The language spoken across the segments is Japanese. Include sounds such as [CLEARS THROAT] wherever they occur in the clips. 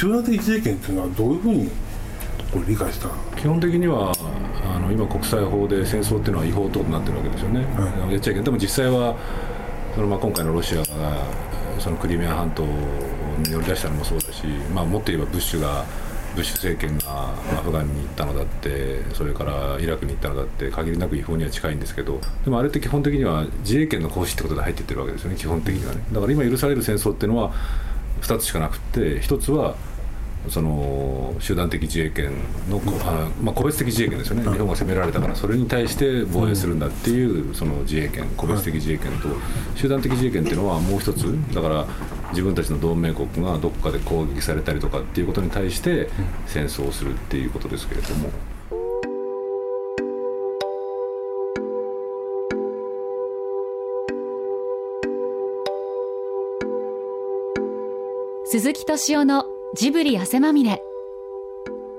集団的自衛権っていうのはどういうふうにこれ理解した？基本的にはあの今国際法で戦争っていうのは違法等となってるわけですよね、はい、やっちゃいけないでも実際はそのまあ今回のロシアがそのクリミア半島に乗り出したのもそうだし、まあ、もっと言えばブッシュがブッシュ政権がアフガンに行ったのだってそれからイラクに行ったのだって限りなく違法には近いんですけどでもあれって基本的には自衛権の行使ってことで入っていってるわけですよね基本的にはね。だから今許される戦争っていうのは2つしかなくて1つはその集団的自衛権の、あまあ、個別的自衛権ですよね、日本が攻められたから、それに対して防衛するんだっていうその自衛権、個別的自衛権と、集団的自衛権っていうのはもう一つ、だから自分たちの同盟国がどこかで攻撃されたりとかっていうことに対して戦争をするっていうことですけれども。鈴木敏夫のジブリ汗まみれ。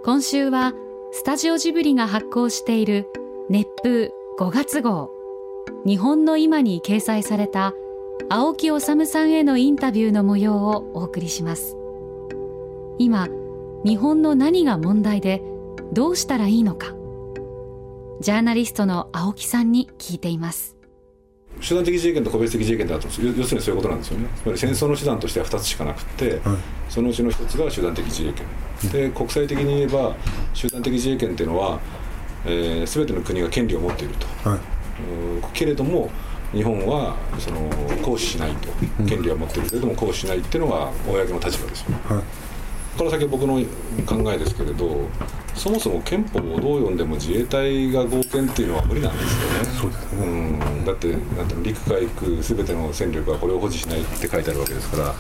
今週はスタジオジブリが発行している熱風5月号。日本の今に掲載された青木治さんへのインタビューの模様をお送りします。今日本の何が問題でどうしたらいいのか。ジャーナリストの青木さんに聞いています。集団的自衛権と個別的自衛権だと。要するにそういうことなんですよね。つまり戦争の手段としては2つしかなくて、はい、そのうちの1つが集団的自衛権、うん、で国際的に言えば集団的自衛権っていうのは、えー、全ての国が権利を持っていると、はい、けれども日本はその行使しないと、権利は持っているけれども行使しないっていうのが公の立場ですよね、はいこの先僕の考えですけれどそもそも憲法をどう読んでも自衛隊が合憲っていうのは無理なんですよね。そうね、うん、だってなんて陸海空すべての戦力はこれを保持しないって書いてあるわけですから、は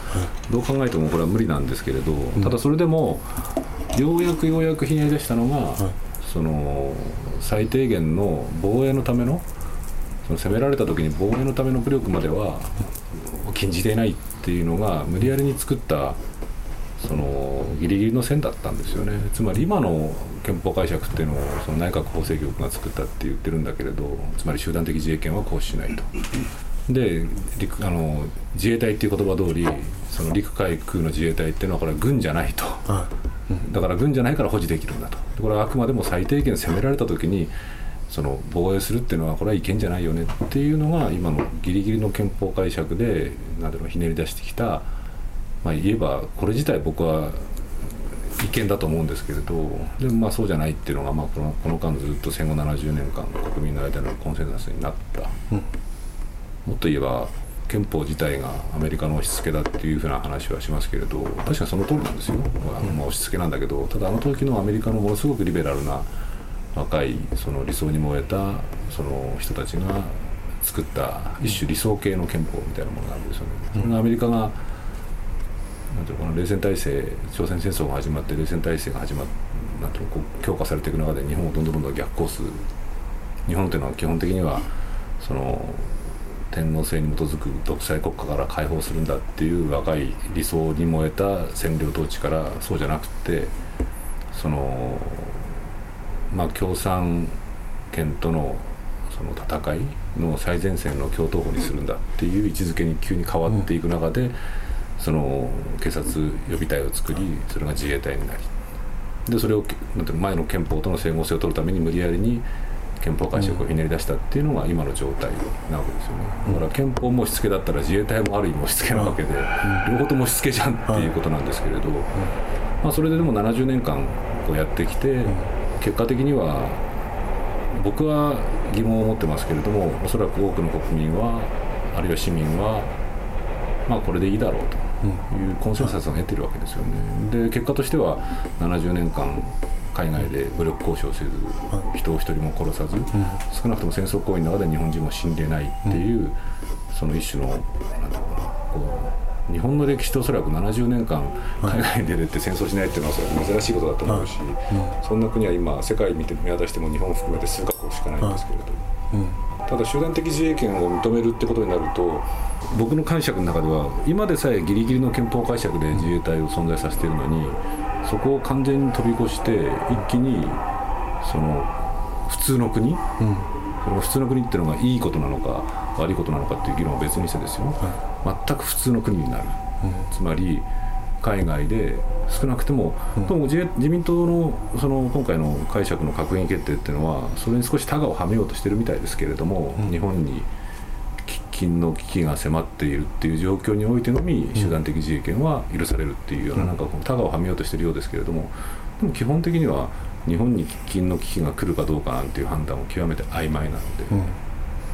い、どう考えてもこれは無理なんですけれど、ただそれでもようやくようやくひねり出したのが、はい、その最低限の防衛のためのその攻められた時に防衛のための武力までは禁じていないっていうのが無理やりに作ったそのギリギリの線だったんですよね。つまり今の憲法解釈っていうのをその内閣法制局が作ったって言ってるんだけれどつまり集団的自衛権は行使しないと。で陸あの自衛隊っていう言葉通りその陸海空の自衛隊っていうのはこれは軍じゃないと、だから軍じゃないから保持できるんだと。これはあくまでも最低限攻められた時にその防衛するっていうのはこれは違憲じゃないよねっていうのが今のギリギリの憲法解釈でなんだろうひねり出してきたまあ、言えばこれ自体僕は違憲だと思うんですけれどでもまあそうじゃないっていうのが、まあ、このこの間ずっと戦後70年間国民の間のコンセンサスになった、うん、もっと言えば憲法自体がアメリカの押し付けだっていうふうな話はしますけれど確かにその通りなんですよ、あのまあ押し付けなんだけどただあの時のアメリカのものすごくリベラルな若いその理想に燃えたその人たちが作った一種理想系の憲法みたいなものがあるんですよね。それがアメリカがなんていうこの冷戦体制朝鮮戦争が始まって冷戦体制が始まってなんていうこう強化されていく中で日本をどんどんどんどん逆コース日本というのは基本的にはその天皇制に基づく独裁国家から解放するんだっていう若い理想に燃えた占領統治からそうじゃなくてそのまあ共産権とのその戦いの最前線の共闘法にするんだっていう位置づけに急に変わっていく中で、その警察予備隊を作りそれが自衛隊になりでそれをなんて前の憲法との整合性を取るために無理やりに憲法解釈をひねり出したっていうのが今の状態なわけですよね。だから憲法もしつけだったら自衛隊もある意味押し付けなわけで両方とも押し付けじゃんっていうことなんですけれど、まあ、それででも70年間こうやってきて結果的には僕は疑問を持ってますけれどもおそらく多くの国民はあるいは市民はまあこれでいいだろうと。いうコンセンサスが得てるわけですよね。で結果としては70年間海外で武力交渉せず人を一人も殺さず、少なくとも戦争行為の中で日本人も死ん。でないっていう、その一種のなん。だろうなこう日本の歴史とおそらく70年間海外に出てって戦争しないっていうのはそれは珍しいことだと思うし、そん。な国は今世界見て見渡しても日本を含めて数か国しかないん。ですけれど。ただ集団的自衛権を認めるってことになると僕の解釈の中では今でさえギリギリの憲法解釈で自衛隊を存在させているのにそこを完全に飛び越して一気にその普通の国、うん、その普通の国っていうのがいいことなのか悪いことなのかっていう議論は別にしてですよ、はい、全く普通の国になる、うん、つまり海外で少なくても、うん、も自自民党のその今回の解釈の閣議決定っていうのはそれに少しタガをはめようとしてるみたいですけれども、うん、日本に喫緊の危機が迫っているっていう状況においてのみ集団的自衛権は許されるっていうようななんかタガをはめようとしてるようですけれどもでも基本的には日本に喫緊の危機が来るかどうかなんていう判断も極めて曖昧なので、うん、だ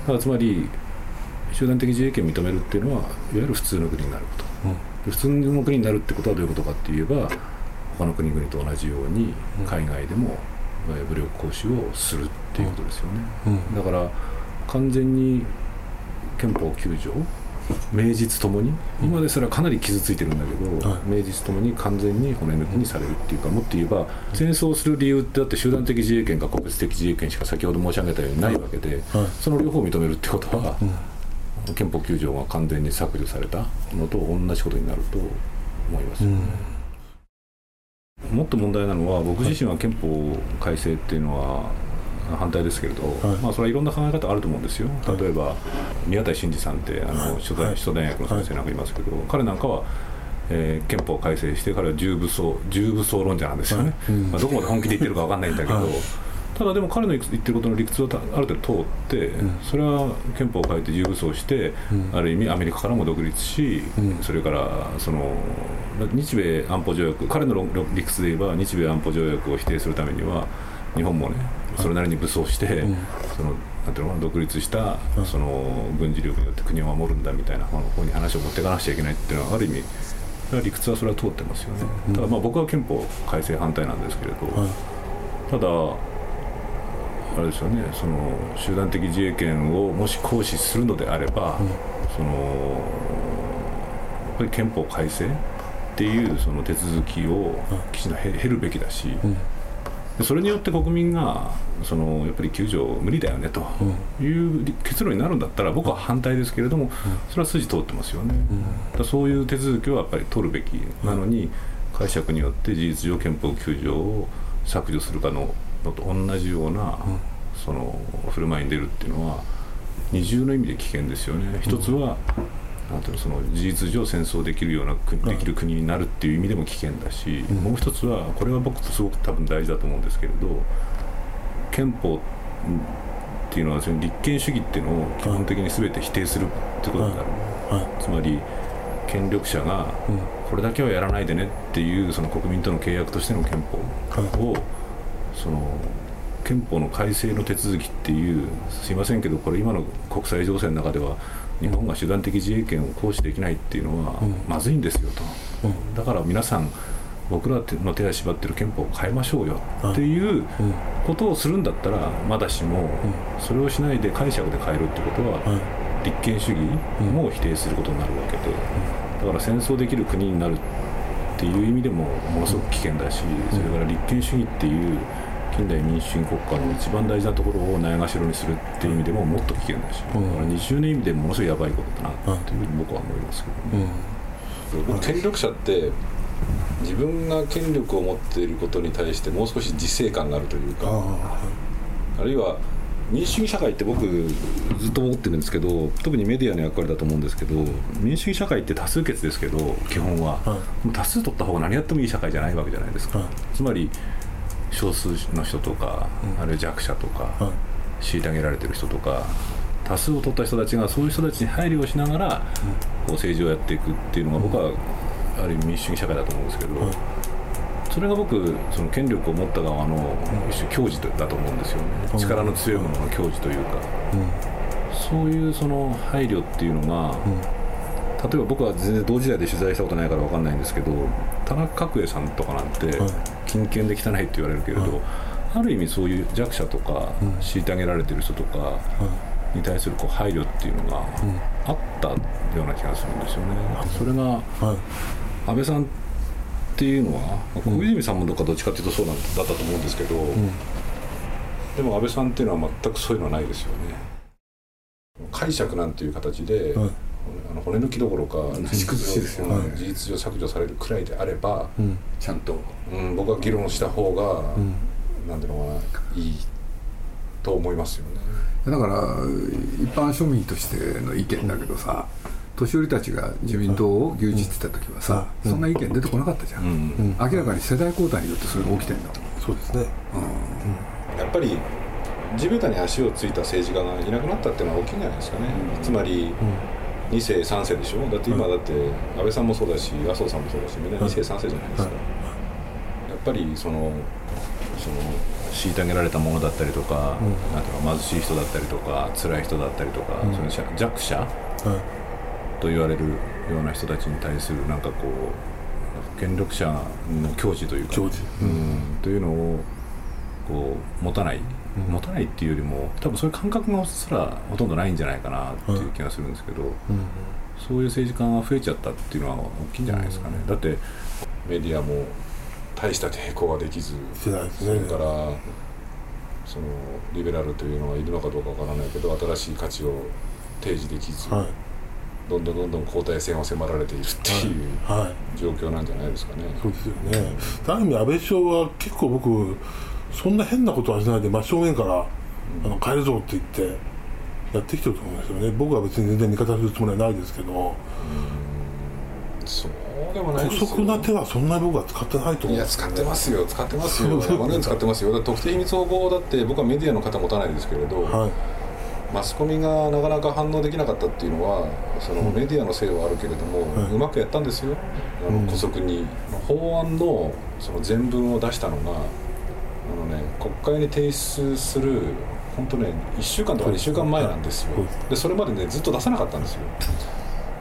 からつまり集団的自衛権を認めるっていうのはいわゆる普通の国になること、うん、普通の国になるってことはどういうことかって言えば他の国々と同じように海外でも武力行使をするっていうことですよね、うん、だから完全に憲法9条？名実ともに？今ですらかなり傷ついてるんだけど、はい、名実ともに完全に骨抜きにされるっていうかもっと言えば戦争する理由ってだって集団的自衛権か個別的自衛権しか先ほど申し上げたようにないわけで、はい、その両方を認めるってことは、うん、憲法9条が完全に削除されたのと同じことになると思います、ねうん、もっと問題なのは僕自身は憲法改正っていうのは反対ですけれど、はい、まあ、それはいろんな考え方あると思うんですよ、例えば宮台真司さんってあの首都大首都大学の先生なんかいますけど、彼なんかは、えー、憲法改正して彼は重武装重武装論者なんですよね、はい。うん、まあ、どこまで本気で言ってるか分かんないんだけど、はい、ただでも彼の言ってることの理屈はある程度通って、うん、それは憲法を変えて重武装して、うん、ある意味アメリカからも独立し、それからその日米安保条約彼の理屈で言えば日米安保条約を否定するためには日本もねそれなりに武装して、うん、そのなんていうの独立したその軍事力によって国を守るんだみたいな方に話を持っていかなくちゃいけないっていうのはある意味理屈はそれは通ってますよね、うん、ただまあ僕は憲法改正反対なんですけれど、ただあれですよねその集団的自衛権をもし行使するのであれば、うん、そのやっぱり憲法改正っていうその手続きをきちんと経るべきだし、それによって国民がそのやっぱり救助無理だよねという結論になるんだったら僕は反対ですけれども、それは筋通ってますよね、だそういう手続きはやっぱり取るべきなのに、解釈によって事実上憲法9条を削除するかののと同じような、その振る舞いに出るっていうのは二重の意味で危険ですよね。一つはなんていうのその事実上戦争できるような国、できる国になるっていう意味でも危険だし、うん、もう一つはこれは僕すごく多分大事だと思うんですけれど憲法っていうのはその立憲主義っていうのを基本的に全て否定するってことになる、つまり権力者がこれだけはやらないでねっていうその国民との契約としての憲法をその憲法の改正の手続きっていうすいませんけどこれ今の国際情勢の中では日本が手段的自衛権を行使できないっていうのはまずいんですよと、だから皆さん僕らの手足縛ってる憲法を変えましょうよっていうことをするんだったらまだしもそれをしないで解釈で変えるってことは立憲主義も否定することになるわけでだから戦争できる国になるっていう意味でもものすごく危険だしそれから立憲主義っていう近代民主主義国家の一番大事なところをないがしろにするっていう意味でももっと危険だし、だから二重の意味でものすごいやばいことだなというふうに僕は思いますけどね。うん、権力者って自分が権力を持っていることに対してもう少し自制感があるというかあるいは民主主義社会って僕ずっと思ってるんですけど特にメディアの役割だと思うんですけど民主主義社会って多数決ですけど基本は、はい、多数取った方が何やってもいい社会じゃないわけじゃないですか、はい、つまり少数の人とか、あるいは弱者とか、虐げられてる人とか多数を取った人たちがそういう人たちに配慮をしながら、こう政治をやっていくっていうのが僕はある意味民主主義社会だと思うんですけど、それが僕その権力を持った側の一種矜持だと思うんですよね、力の強いものの矜持というか、そういうその配慮っていうのが、例えば僕は全然同時代で取材したことないから分かんないんですけど田中角栄さんとかなんて金権で汚いって言われるけれど、はい、ある意味そういう弱者とか、虐げられてる人とかに対するこう配慮っていうのがあったような気がするんですよね。それが、安倍さんっていうのは小泉さんもどっかどっちかっていうとそうなんだったと思うんですけど、でも安倍さんっていうのは全くそういうのはないですよね。解釈なんていう形で、あの骨抜きどころか事実上削除されるくらいであれば、うん、ちゃんと、うん、僕は議論した方が、うん、なんていうのかないいと思いますよね。だから一般庶民としての意見だけどさ年寄りたちが自民党を牛耳ってた時はさ、そんな意見出てこなかったじゃん、明らかに世代交代によってそれが起きてるんだそうですね、やっぱり地べたに足をついた政治家がいなくなったっていうのは大きいんじゃないですかね、つまり、2世3世でしょ？だって今だって安倍さんもそうだし麻生さんもそうだしみんな2世3世じゃないですか、やっぱりそのその虐げられたものだったりとか,、なんていうか貧しい人だったりとか辛い人だったりとか、その弱者、と言われるような人たちに対するなんかこう権力者の矜持というか、うん。というのをこう持たない、持たないっていうよりも多分そういう感覚がすらほとんどないんじゃないかなっていう気がするんですけど、そういう政治家が増えちゃったっていうのは大きいんじゃないですかね、だってメディアも大した抵抗ができずそれからそのリベラルというのがいるのかどうかわからないけど新しい価値を提示できず、はい。どんどんどんどん交代戦を迫られているっていう状況なんじゃないですかね。そうですよね。ある意味安倍首相は結構僕そんな変なことはしないで真正面から、あの変えるぞって言ってやってきてると思うんですよね。僕は別に全然味方するつもりはないですけど。そうでもないですよ。な手はそんな僕は使ってないと思う、いや使ってますよ使ってますよ。山根使ってますよ。だ特定秘密保護だって僕はメディアの方持たないですけれど。はいマスコミがなかなか反応できなかったっていうのはそのメディアのせいはあるけれども、うん、うまくやったんですよ、あの姑息に、法案のその全文を出したのがあの、ね、国会に提出する本当ね1週間とか2週間前なんですよ。でそれまでねずっと出さなかったんですよ。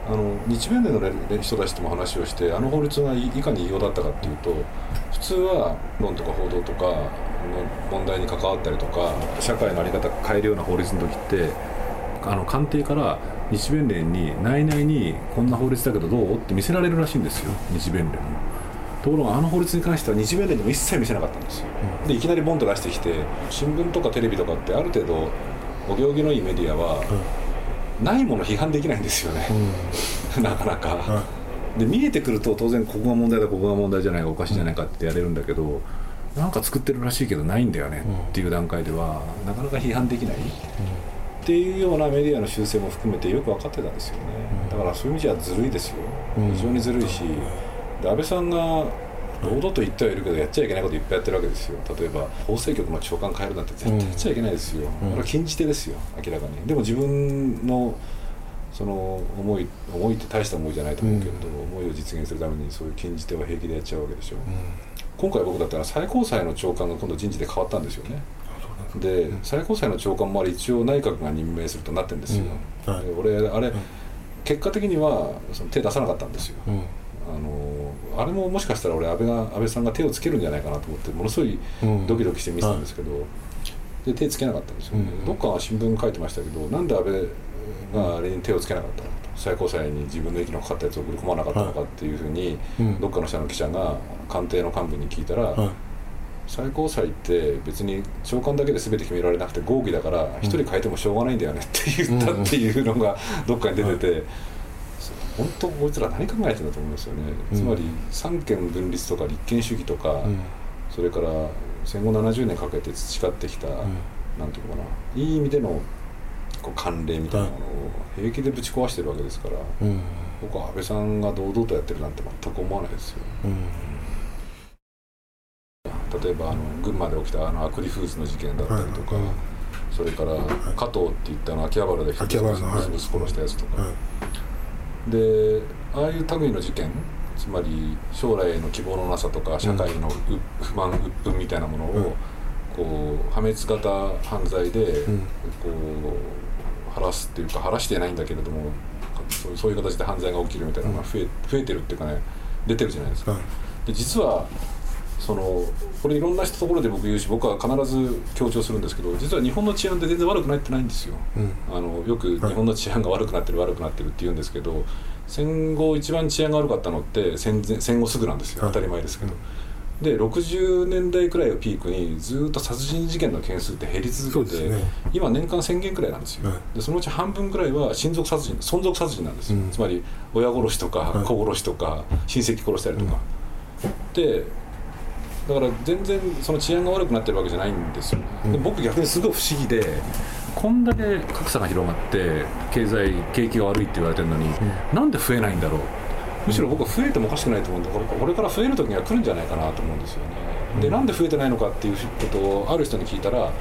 あの日弁連の人たちとも話をしてあの法律がいかに異様だったかっていうと普通は論とか報道とかの問題に関わったりとか社会の在り方変えるような法律の時ってあの官邸から日弁連に内々にこんな法律だけどどうって見せられるらしいんですよ。日弁連も。ところがあの法律に関しては日弁連にも一切見せなかったんですよ。でいきなりボンと出してきて新聞とかテレビとかってある程度お行儀のいいメディアは、ないもの批判できないんですよね、うん、[LAUGHS] なかなか、はい、で見えてくると当然ここが問題だここが問題じゃないかおかしいじゃないかってやれるんだけど、うん、なんか作ってるらしいけどないんだよねっていう段階ではなかなか批判できない、うん、っていうようなメディアの修正も含めてよく分かってたんですよねだからそういう意味じゃずるいですよ非常にずるいしで安倍さんが堂々と言ってはいるけどやっちゃいけないこといっぱいやってるわけですよ。例えば法制局の長官変えるなんて絶対やっちゃいけないですよ、これは禁じ手ですよ明らかに。でも自分のその思い思いって大した思いじゃないと思うけれど、思いを実現するためにそういう禁じ手は平気でやっちゃうわけでしょ、う今回僕だったら最高裁の長官が今度人事で変わったんですよね。で最高裁の長官もあれ一応内閣が任命するとなってるんですよ、はい、俺あれ、結果的にはその手出さなかったんですよ、あれももしかしたら俺安倍が安倍さんが手をつけるんじゃないかなと思ってものすごいドキドキして見てたんですけど、うんはい、で手つけなかったんですよ。ね、うん、どっかは新聞書いてましたけどなんで安倍があれに手をつけなかったのかと。最高裁に自分の息のかかったやつを送り込まなかったのかっていうふうに、はい、どっかの社の記者が官邸の幹部に聞いたら、はい最高裁って別に長官だけで全て決められなくて合議だから一人変えてもしょうがないん。だよねって言ったっていうのがどっかに出てて、本当こいつら何考えてんだと思うんですよね、うん、つまり三権分立とか立憲主義とか、うん、それから戦後70年かけて培ってきた、うん、なんていうのかな。いい意味でのこう慣例みたいなものを平気でぶち壊してるわけですから、僕は安倍さんが堂々とやってるなんて全く思わないですよ、例えばあの群馬で起きたあのアクリフーズの事件だったりとか、それから加藤って言ったの秋葉原で人を殺したやつとか、でああいう類の事件つまり将来への希望のなさとか社会の不満鬱憤みたいなものを、こう破滅型犯罪でこう晴らすっていうか晴らしてないんだけれどもそういう形で犯罪が起きるみたいなのが増え増えてるっていうかね出てるじゃないですか。で実はそのこれいろんなところで僕言うし僕は必ず強調するんですけど実は日本の治安って全然悪くなってないんですよ、うん、あのよく日本の治安が悪くなってる悪くなってるって言うんですけど戦後一番治安が悪かったのって戦戦後すぐなんですよ。当たり前ですけど。で60年代くらいをピークにずっと殺人事件の件数って減り続けて、ね、今年間1000件くらいなんですよ、はい、でそのうち半分くらいは親族殺人存続殺人なんですよ、うん、つまり親殺しとか子殺しとか親戚殺したりとか、うん、でだから全然その治安が悪くなってるわけじゃないんですよ、うん、で僕逆にすごい不思議でこんだけ格差が広がって経済景気が悪いって言われてるのに、うん、なんで増えないんだろう。むしろ僕は増えてもおかしくないと思うんでこれから増える時には来るんじゃないかなと思うんですよね、うん、でなんで増えてないのかっていうことをある人に聞いたら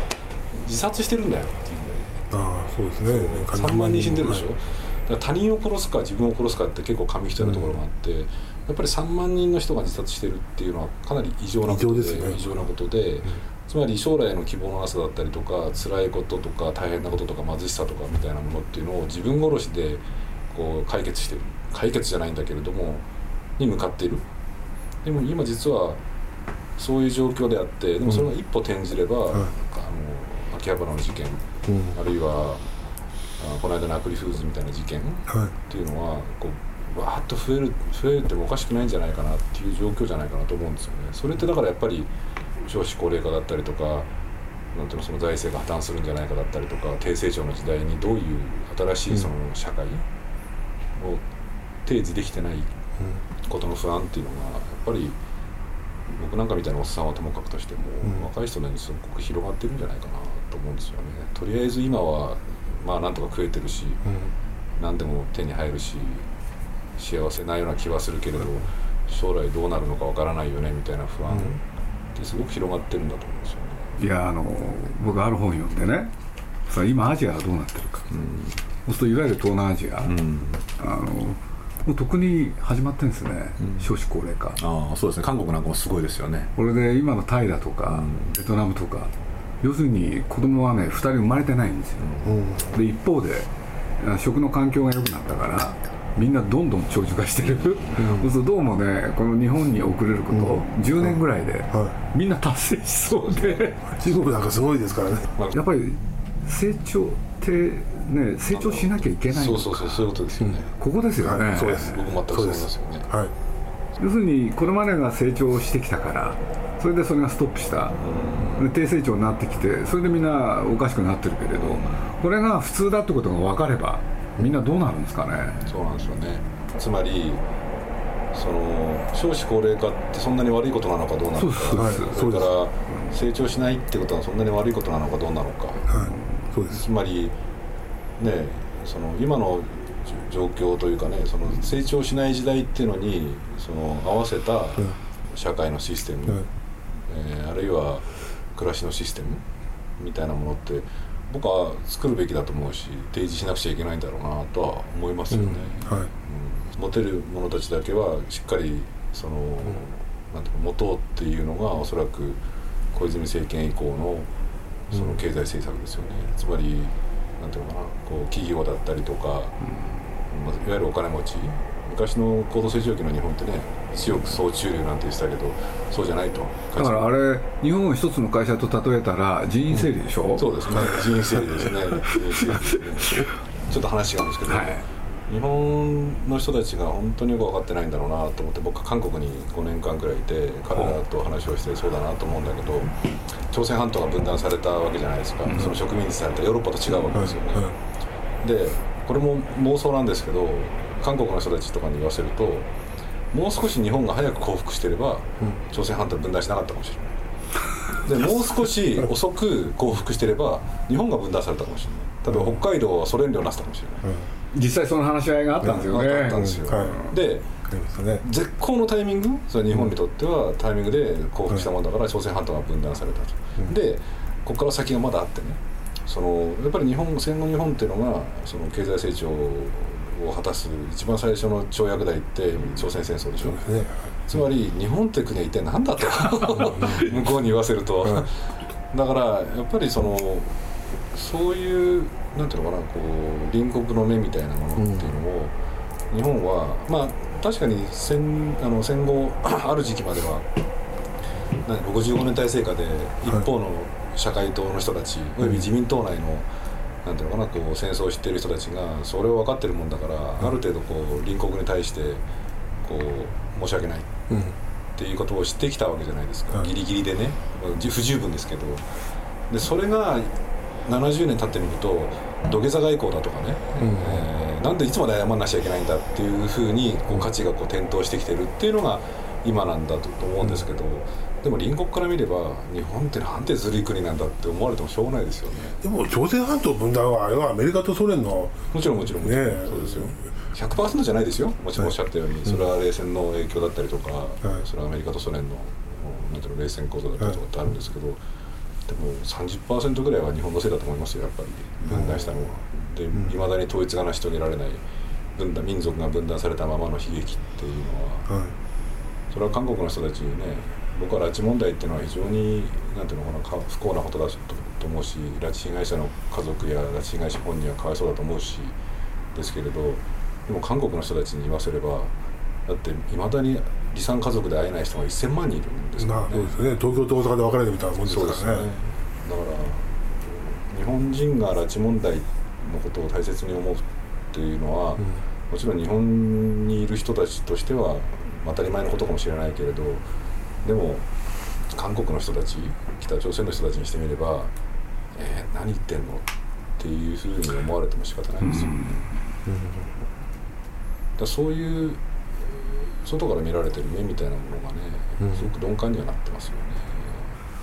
自殺してるんだよっていう。ああそうですね。3万人死んでるでしょ、はい、他人を殺すか自分を殺すかって結構紙一重なところがあって、うんやっぱり3万人の人が自殺してるっていうのはかなり異常なことで異常,、ね、異常なことで、うん、つまり将来の希望のなさだったりとか辛いこととか大変なこととか貧しさとかみたいなものっていうのを自分殺しでこう解決してる。解決じゃないんだけれどもに向かっている。でも今実はそういう状況であってでもそれが一歩転じれば、うん、あの秋葉原の事件、うん、あるいはこの間のアクリフーズみたいな事件っていうのはこうわーっと増える増えてもおかしくないんじゃないかなっていう状況じゃないかなと思うんですよね。それってだからやっぱり少子高齢化だったりとかなんていうのその財政が破綻するんじゃないかだったりとか低成長の時代にどういう新しいその社会を提示できてないことの不安っていうのがやっぱり僕なんかみたいなおっさんはともかくとしても、若い人にすごく広がってるんじゃないかなと思うんですよね。とりあえず今はまあなんとか食えてるし、何でも手に入るし幸せなような気はするけれど将来どうなるのかわからないよねみたいな不安ってすごく広がってるんだと思うんですよね。いやあの僕ある本読んでねさ今アジアはどうなってるか、うん、そうするといわゆる東南アジア、うん、あのもう特に始まってるんですね、うん、少子高齢化。ああそうですね。韓国なんかもすごいですよね。これで今のタイだとか、ベトナムとか要するに子供はね2人生まれてないんですよ、で一方で食の環境が良くなったからみんなどんどん長寿化してる、うん、そうどうもねこの日本に遅れること、うん、10年ぐらいで、はい、みんな達成しそうで。中国なんかすごいですからね。[LAUGHS] やっぱり成長ってね成長しなきゃいけないそうそうそうそういうことですよね、ここですよね、はい、そうです。僕全くそうですよね。はい。要するにこれまでが成長してきたからそれでそれがストップした、うん、低成長になってきてそれでみんなおかしくなってるけれどこれが普通だってことが分かればみんなどうなるんですかね？そうなんですよね。つまりその少子高齢化ってそんなに悪いことなのかどうなのか。それから成長しないってことはそんなに悪いことなのかどうなのか、はい、そうです。つまりねその今の状況というかねその成長しない時代っていうのにその合わせた社会のシステム、はい、えー、あるいは暮らしのシステムみたいなものって僕は作るべきだと思うし提示しなくちゃいけないんだろうなとは思いますよね、うんはい、うん、持てる者たちだけはしっかりその、うん、なんていうか持とうっていうのがおそらく小泉政権以降のその経済政策ですよね、うん、つまりなんていうのかなこう企業だったりとか、いわゆるお金持ち。昔の高度成長期の日本ってね1億総中流なんて言ってたけどそうじゃないと。だからあれ日本を一つの会社と例えたら人員整理でしょ、うん、そうですね。人員整理ですね。[LAUGHS] ちょっと話違うんですけど、はい、日本の人たちが本当によく分かってないんだろうなと思って僕韓国に5年間くらいいて彼らと話をしてそうだなと思うんだけど朝鮮半島が分断されたわけじゃないですか、うん、その植民地されたヨーロッパと違うわけですよね、でこれも妄想なんですけど韓国の人たちとかに言わせるともう少し日本が早く降伏してれば、朝鮮半島分断しなかったかもしれない。でもう少し遅く降伏してれば日本が分断されたかもしれない。例えば北海道はソ連領になったかもしれない、うん、実際その話し合いがあったんですよね、あったんですよ、はい、で絶好のタイミングそれ日本にとってはタイミングで降伏したもんだから朝鮮半島が分断されたと、うん、でここから先がまだあってね。そのやっぱり日本戦後日本っていうのがその経済成長を果たす一番最初の跳躍台って朝鮮戦争でしょ、うね、つまり日本って国は一体何だと。向こうに言わせると、だからやっぱりそのそういうなんていうのかなこう隣国の目みたいなものっていうのを、日本はまあ確かに戦あの戦後 [CLEARS THROAT] ある時期までは55年体制下で一方の社会党の人たち、および自民党内のなんていうのかなこう戦争を知っている人たちがそれを分かってるもんだから、ある程度こう隣国に対してこう申し訳ないっていうことを知ってきたわけじゃないですか、ギリギリでね。不十分ですけど。でそれが70年経ってみると土下座外交だとかね、うん、えー、なんでいつまで謝らなきゃいけないんだっていうふうにこう価値がこう転倒してきてるっていうのが今なんだと思うんですけど、でも隣国から見れば日本ってなんてずるい国なんだって思われてもしょうがないですよね。でも朝鮮半島分断はあれはアメリカとソ連のもちろんもちろん。もちろん、ねそうですよ。100%じゃないですよ。もちろんおっしゃったように、それは冷戦の影響だったりとか、それはアメリカとソ連のなんていうの冷戦構造だったりとかってあるんですけど、でも30%ぐらいは日本のせいだと思いますよやっぱり。分断したのは。でいまだに統一が成し遂げられない分断民族が分断されたままの悲劇っていうのは、はい。それは韓国の人たちにね僕は拉致問題っていうのは非常になんていうのかなか不幸なことだとと思うし拉致被害者の家族や拉致被害者本人はかわいそうだと思うしですけれどでも韓国の人たちに言わせればだっていまだに離散家族で会えない人が1000万人いるんですからね。まあそうですね。東京と大阪で別れてみたいなもんですからね。だから日本人が拉致問題のことを大切に思うっていうのは、もちろん日本にいる人たちとしては当たり前のことかもしれないけれどでも韓国の人たち北朝鮮の人たちにしてみれば「えー、何言ってんの?」っていうふうに思われても仕方ないんですよ、だからそういう外から見られてる目みたいなものがねすごく鈍感にはなってますよね、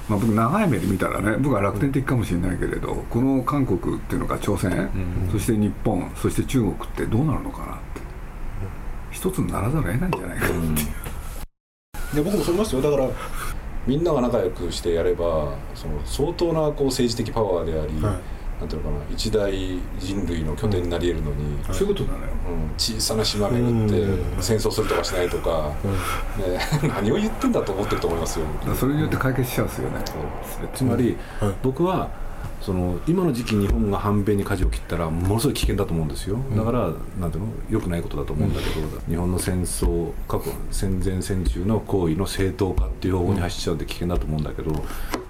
まあ、僕長い目で見たらね僕は楽天的かもしれないけれど、この韓国っていうのか朝鮮、そして日本そして中国ってどうなるのかなって。一つにならざるを得ないんじゃないかなっていう、で僕もそう思いますよ。だからみんなが仲良くしてやればその相当なこう政治的パワーであり、はい。なんていうのかな一大人類の拠点になり得るのに、そういうことなのよ。うん小さな島巡って戦争するとかしないとか、ね、[LAUGHS] 何を言ってんだと思ってると思いますよ。それによって解決しちゃうんですよね、つまり、はい。僕はその今の時期日本が反米に舵を切ったらものすごい危険だと思うんですよ。だから、なんていうの？良くないことだと思うんだけど、日本の戦争過去戦前戦中の行為の正当化っていう方向に走っちゃうんで危険だと思うんだけど、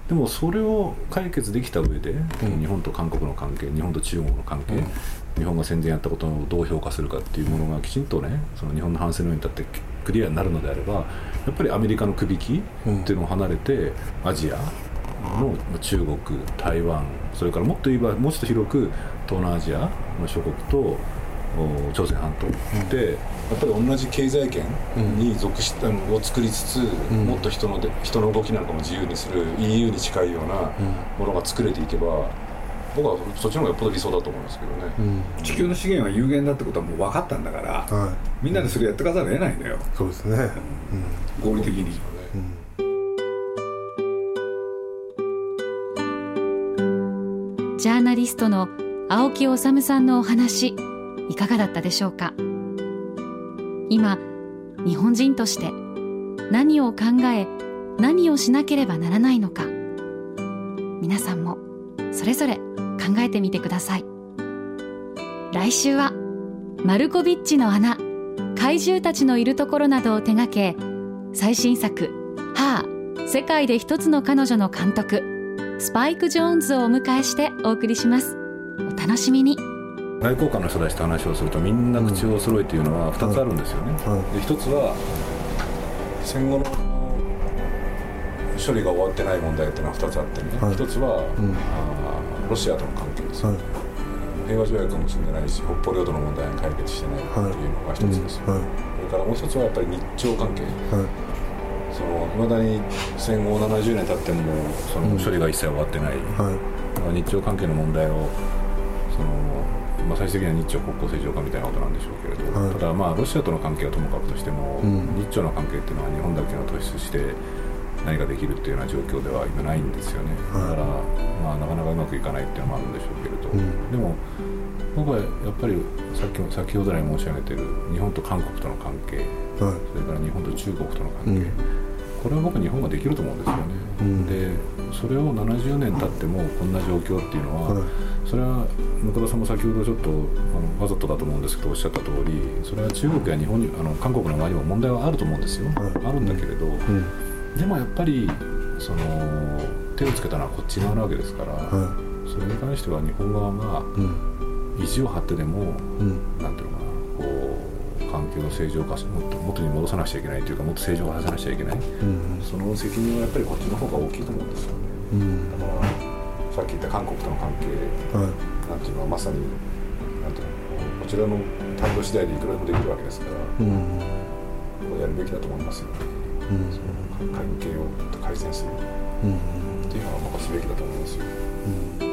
でもそれを解決できた上で、日本と韓国の関係日本と中国の関係、日本が戦前やったことをどう評価するかっていうものがきちんとねその日本の反省の上に立ってクリアになるのであればやっぱりアメリカのくびきっていうのを離れてアジアの中国台湾それからもっと言えばもうちょっと広く東南アジアの諸国とお朝鮮半島で、やっぱり同じ経済圏に属したのを作りつつ、もっと人ので人の動きなんかも自由にする EU に近いようなものが作れていけば僕はそっちの方がよっぽど理想だと思いますけどね。地球の資源は有限だってことはもう分かったんだから、はい。みんなでそれやってかざるを得ないのよ。そうですね、合理的に。ジャーナリストの青木治さんのお話いかがだったでしょうか？今日本人として何を考え何をしなければならないのか皆さんもそれぞれ考えてみてください。来週はマルコビッチの穴怪獣たちのいるところなどを手掛け最新作「ハー世界で一つの彼女」の監督スパイク・ジョーンズをお迎えしてお送りします。お楽しみに。外交官の人たちと話をするとみんな口を揃えていうのは2つあるんですよね、はい。で一つは戦後の処理が終わってない問題っていうのは2つあってね、はい。一つは、あーロシアとの関係です。よ、はい。平和条約も結んでないし北方領土の問題が解決してないっていうのが一つですよ、はい。それからもう一つはやっぱり日朝関係。はいそのいまだに戦後70年経ってもその処理が一切終わってない、はい。日朝関係の問題をその、まあ、最終的には日朝国交正常化みたいなことなんでしょうけれど、はい。ただまあロシアとの関係はともかくとしても、うん。日朝の関係っていうのは日本だけが突出して何かできるっていうような状況では今ないんですよね、はい。だから、まあ、なかなかうまくいかないっていうのもあるんでしょうけれど、うん。でも僕はやっぱりさっきも先ほど来申し上げてる日本と韓国との関係はい。それから日本と中国との関係、うんこれは僕日本ができると思うんですよね、うん。でそれを70年経ってもこんな状況っていうのは、はい。それは向田さんも先ほどちょっとあのわざとだと思うんですけどおっしゃった通りそれは中国や日本にあの韓国の側にも問題はあると思うんですよ、はい。あるんだけれど、うん。でもやっぱりその手をつけたのはこっち側なわけですから、はそれに関しては日本側が意地を張ってでもうん。なんていうのう関係を正常化しもっと元に戻さなくちゃいけないというかもっと正常化させなくちゃいけない。うん。その責任はやっぱりこっちの方が大きいと思うんですよ。ねうん。だからさっき言った韓国との関係はいなんていうのはまさになんていうのこちらの態度次第でいくらでもできるわけですからうんやるべきだと思いますよね。うん。その韓関係を改善する。っていうのは僕はすべきだと思いますよ。